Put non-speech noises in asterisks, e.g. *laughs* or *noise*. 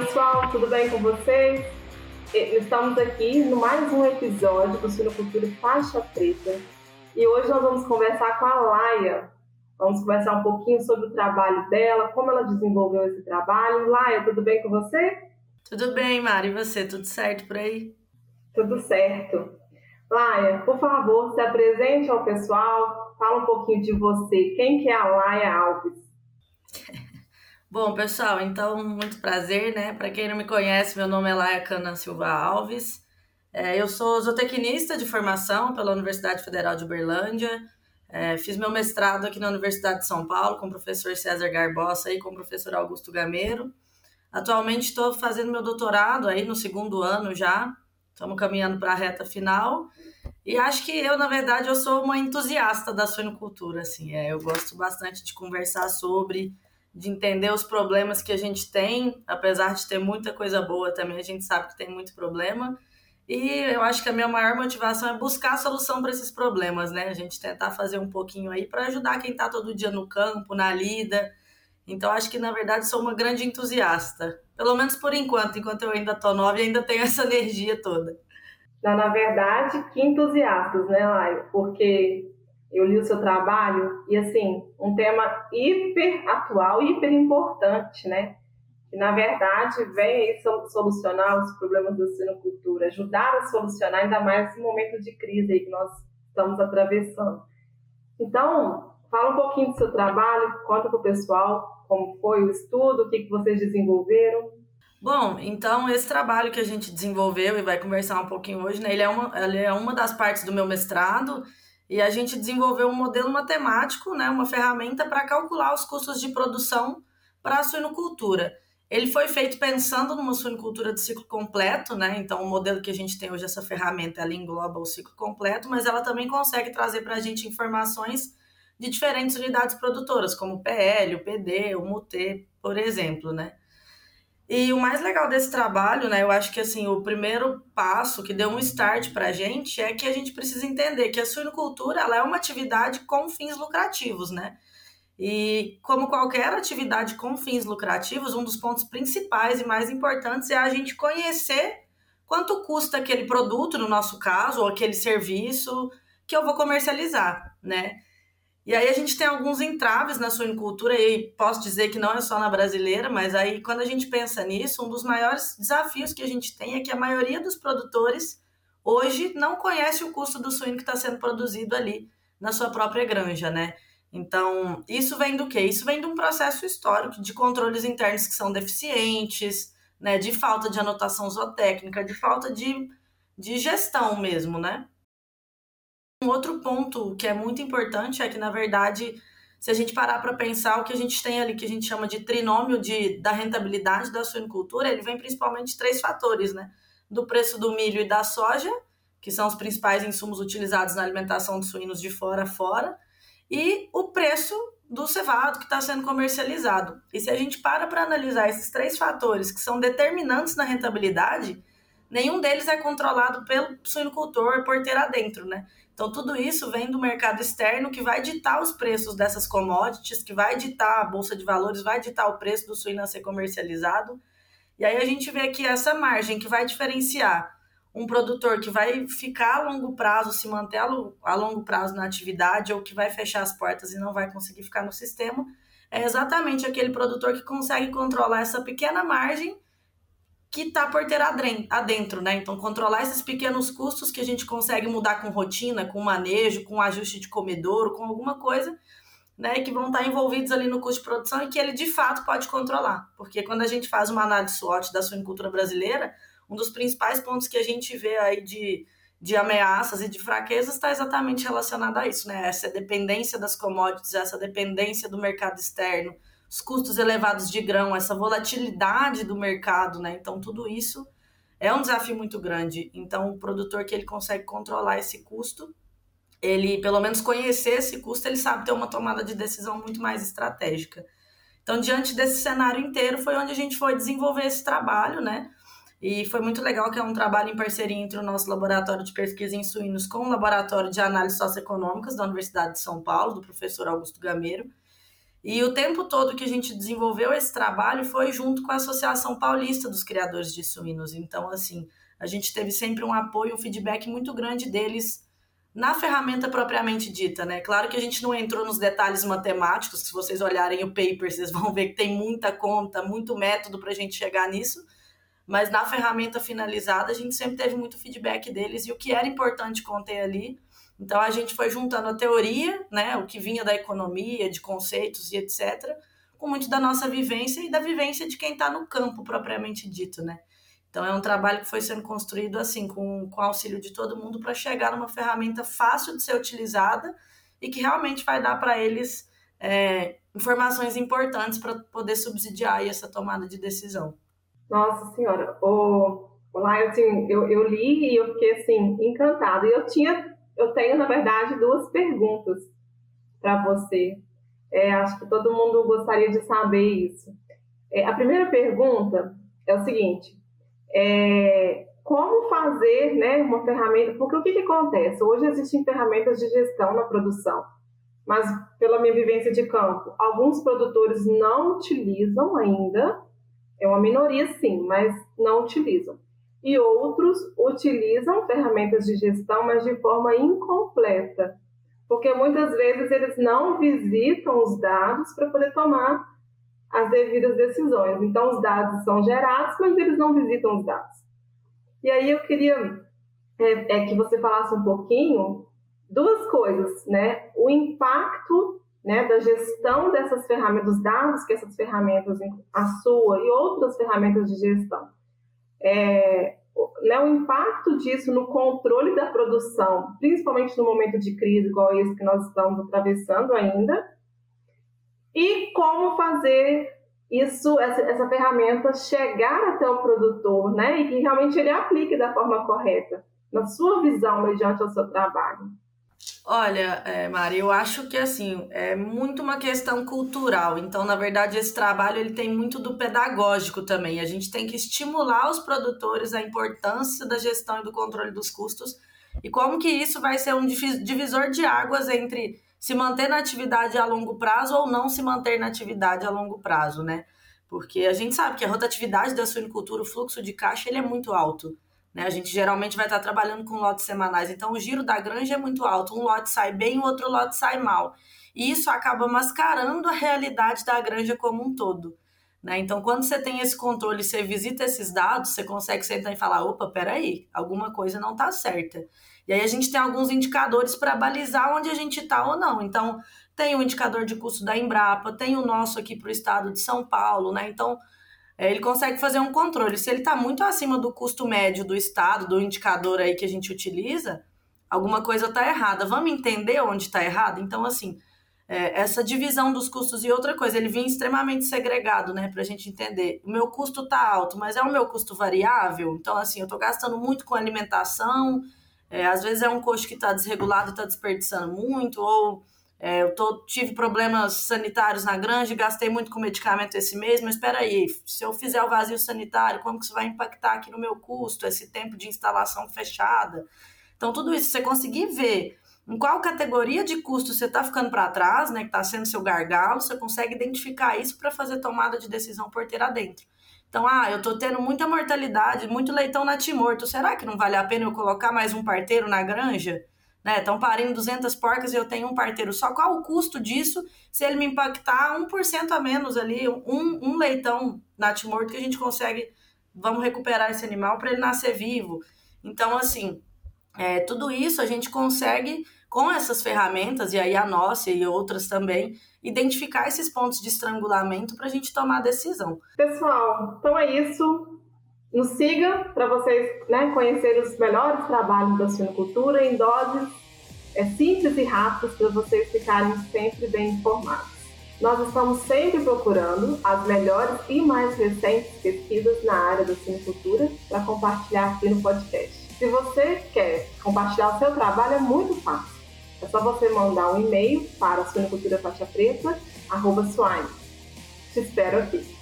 pessoal, tudo bem com vocês? Estamos aqui no mais um episódio do Suinocultura Faixa Preta e hoje nós vamos conversar com a Laia. Vamos conversar um pouquinho sobre o trabalho dela, como ela desenvolveu esse trabalho. Laia, tudo bem com você? Tudo bem, Mari, e você? Tudo certo por aí? Tudo certo. Laia, por favor, se apresente ao pessoal, fala um pouquinho de você. Quem que é a Laia Alves? Bom, pessoal, então, muito prazer, né? Para quem não me conhece, meu nome é Laia Cana Silva Alves. É, eu sou zootecnista de formação pela Universidade Federal de Uberlândia. É, fiz meu mestrado aqui na Universidade de São Paulo com o professor César Garbosa e com o professor Augusto Gameiro. Atualmente estou fazendo meu doutorado aí no segundo ano já. Estamos caminhando para a reta final. E acho que eu, na verdade, eu sou uma entusiasta da suinocultura, assim. É, eu gosto bastante de conversar sobre de entender os problemas que a gente tem, apesar de ter muita coisa boa também, a gente sabe que tem muito problema. E eu acho que a minha maior motivação é buscar a solução para esses problemas, né? A gente tentar fazer um pouquinho aí para ajudar quem está todo dia no campo, na lida. Então acho que na verdade sou uma grande entusiasta, pelo menos por enquanto, enquanto eu ainda tô nova e ainda tenho *laughs* essa energia toda. Na verdade, que entusiastas, né, Laio? Porque eu li o seu trabalho e, assim, um tema hiper atual, hiper importante, né? Que, na verdade, vem aí solucionar os problemas da sinocultura, ajudar a solucionar, ainda mais nesse momento de crise aí que nós estamos atravessando. Então, fala um pouquinho do seu trabalho, conta para o pessoal como foi o estudo, o que, que vocês desenvolveram. Bom, então esse trabalho que a gente desenvolveu e vai conversar um pouquinho hoje, né, ele é uma, ele é uma das partes do meu mestrado, e a gente desenvolveu um modelo matemático, né, uma ferramenta para calcular os custos de produção para a suinocultura. Ele foi feito pensando numa suinocultura de ciclo completo, né? Então, o modelo que a gente tem hoje, essa ferramenta, ela engloba o ciclo completo, mas ela também consegue trazer para a gente informações de diferentes unidades produtoras, como o PL, o PD, o MUT, por exemplo, né? E o mais legal desse trabalho, né, eu acho que assim, o primeiro passo que deu um start para a gente é que a gente precisa entender que a suinocultura ela é uma atividade com fins lucrativos, né? E como qualquer atividade com fins lucrativos, um dos pontos principais e mais importantes é a gente conhecer quanto custa aquele produto, no nosso caso, ou aquele serviço que eu vou comercializar, né? E aí a gente tem alguns entraves na suinocultura, e posso dizer que não é só na brasileira, mas aí quando a gente pensa nisso, um dos maiores desafios que a gente tem é que a maioria dos produtores hoje não conhece o custo do suíno que está sendo produzido ali na sua própria granja, né? Então, isso vem do quê? Isso vem de um processo histórico de controles internos que são deficientes, né? De falta de anotação zootécnica, de falta de, de gestão mesmo, né? Um outro ponto que é muito importante é que, na verdade, se a gente parar para pensar o que a gente tem ali, que a gente chama de trinômio de, da rentabilidade da suinocultura, ele vem principalmente de três fatores, né? Do preço do milho e da soja, que são os principais insumos utilizados na alimentação dos suínos de fora a fora, e o preço do cevado que está sendo comercializado. E se a gente para para analisar esses três fatores que são determinantes na rentabilidade, nenhum deles é controlado pelo suinocultor porteiro adentro, né? Então, tudo isso vem do mercado externo que vai ditar os preços dessas commodities, que vai ditar a bolsa de valores, vai ditar o preço do suíno a ser comercializado. E aí a gente vê aqui essa margem que vai diferenciar um produtor que vai ficar a longo prazo, se manter a longo prazo na atividade ou que vai fechar as portas e não vai conseguir ficar no sistema, é exatamente aquele produtor que consegue controlar essa pequena margem que está por ter adentro, né? Então, controlar esses pequenos custos que a gente consegue mudar com rotina, com manejo, com ajuste de comedouro, com alguma coisa, né? Que vão estar tá envolvidos ali no custo de produção e que ele de fato pode controlar. Porque quando a gente faz uma análise SWOT da suinocultura brasileira, um dos principais pontos que a gente vê aí de, de ameaças e de fraquezas está exatamente relacionado a isso, né? Essa dependência das commodities, essa dependência do mercado externo os custos elevados de grão, essa volatilidade do mercado, né? Então, tudo isso é um desafio muito grande. Então, o produtor que ele consegue controlar esse custo, ele, pelo menos conhecer esse custo, ele sabe ter uma tomada de decisão muito mais estratégica. Então, diante desse cenário inteiro, foi onde a gente foi desenvolver esse trabalho, né? E foi muito legal que é um trabalho em parceria entre o nosso laboratório de pesquisa em suínos com o laboratório de análises socioeconômicas da Universidade de São Paulo, do professor Augusto Gameiro. E o tempo todo que a gente desenvolveu esse trabalho foi junto com a Associação Paulista dos Criadores de Suínos. Então, assim, a gente teve sempre um apoio, um feedback muito grande deles na ferramenta propriamente dita, né? Claro que a gente não entrou nos detalhes matemáticos, se vocês olharem o paper, vocês vão ver que tem muita conta, muito método para a gente chegar nisso, mas na ferramenta finalizada a gente sempre teve muito feedback deles e o que era importante conter ali. Então a gente foi juntando a teoria, né, o que vinha da economia, de conceitos e etc, com muito da nossa vivência e da vivência de quem está no campo propriamente dito, né? Então, é um trabalho que foi sendo construído assim, com, com auxílio de todo mundo, para chegar numa ferramenta fácil de ser utilizada e que realmente vai dar para eles é, informações importantes para poder subsidiar essa tomada de decisão. Nossa Senhora, o, assim, eu, eu li e eu fiquei assim, encantada. E eu tinha, eu tenho, na verdade, duas perguntas para você. É, acho que todo mundo gostaria de saber isso. É, a primeira pergunta é o seguinte: é, como fazer né, uma ferramenta, porque o que, que acontece? Hoje existem ferramentas de gestão na produção, mas pela minha vivência de campo, alguns produtores não utilizam ainda, é uma minoria sim, mas não utilizam. E outros utilizam ferramentas de gestão, mas de forma incompleta, porque muitas vezes eles não visitam os dados para poder tomar as devidas decisões. Então, os dados são gerados, mas eles não visitam os dados. E aí eu queria é, é que você falasse um pouquinho duas coisas, né? O impacto né, da gestão dessas ferramentas, dos dados que essas ferramentas, a sua e outras ferramentas de gestão, é, né, o impacto disso no controle da produção, principalmente no momento de crise igual esse que nós estamos atravessando ainda, e como fazer isso, essa, essa ferramenta chegar até o produtor, né? E que realmente ele aplique da forma correta, na sua visão, mediante o seu trabalho. Olha, é, Mari, eu acho que assim é muito uma questão cultural. Então, na verdade, esse trabalho ele tem muito do pedagógico também. A gente tem que estimular os produtores a importância da gestão e do controle dos custos e como que isso vai ser um divisor de águas entre se manter na atividade a longo prazo ou não se manter na atividade a longo prazo, né? Porque a gente sabe que a rotatividade da suinicultura, o fluxo de caixa, ele é muito alto. Né? A gente geralmente vai estar trabalhando com lotes semanais, então o giro da granja é muito alto. Um lote sai bem, o outro lote sai mal. E isso acaba mascarando a realidade da granja como um todo. Né? Então, quando você tem esse controle, você visita esses dados, você consegue sentar e falar: opa, peraí, alguma coisa não está certa. E aí a gente tem alguns indicadores para balizar onde a gente está ou não. Então, tem o indicador de custo da Embrapa, tem o nosso aqui para o estado de São Paulo, né? Então, é, ele consegue fazer um controle. Se ele está muito acima do custo médio do estado, do indicador aí que a gente utiliza, alguma coisa está errada. Vamos entender onde está errado? Então, assim, é, essa divisão dos custos e outra coisa, ele vinha extremamente segregado, né, para a gente entender. O meu custo está alto, mas é o meu custo variável. Então, assim, eu estou gastando muito com alimentação, é, às vezes é um coxo que está desregulado está desperdiçando muito, ou é, eu tô, tive problemas sanitários na granja gastei muito com medicamento esse mês, mas espera aí, se eu fizer o vazio sanitário, como que isso vai impactar aqui no meu custo, esse tempo de instalação fechada? Então, tudo isso, você conseguir ver em qual categoria de custo você está ficando para trás, né, que está sendo seu gargalo, você consegue identificar isso para fazer tomada de decisão porteira dentro. Então, ah, eu estou tendo muita mortalidade, muito leitão natimorto. Será que não vale a pena eu colocar mais um parteiro na granja? Né? Estão parindo 200 porcas e eu tenho um parteiro só. Qual o custo disso se ele me impactar 1% a menos ali, um, um leitão natimorto que a gente consegue, vamos recuperar esse animal para ele nascer vivo. Então, assim, é, tudo isso a gente consegue com essas ferramentas, e aí a nossa e outras também, identificar esses pontos de estrangulamento para a gente tomar decisão. Pessoal, então é isso. Nos siga para vocês né, conhecerem os melhores trabalhos da suinocultura em doses é, simples e rápidas para vocês ficarem sempre bem informados. Nós estamos sempre procurando as melhores e mais recentes pesquisas na área da suinocultura para compartilhar aqui no podcast. Se você quer compartilhar o seu trabalho, é muito fácil é só você mandar um e-mail para suinoculturafaixapreta.swine. Te espero aqui.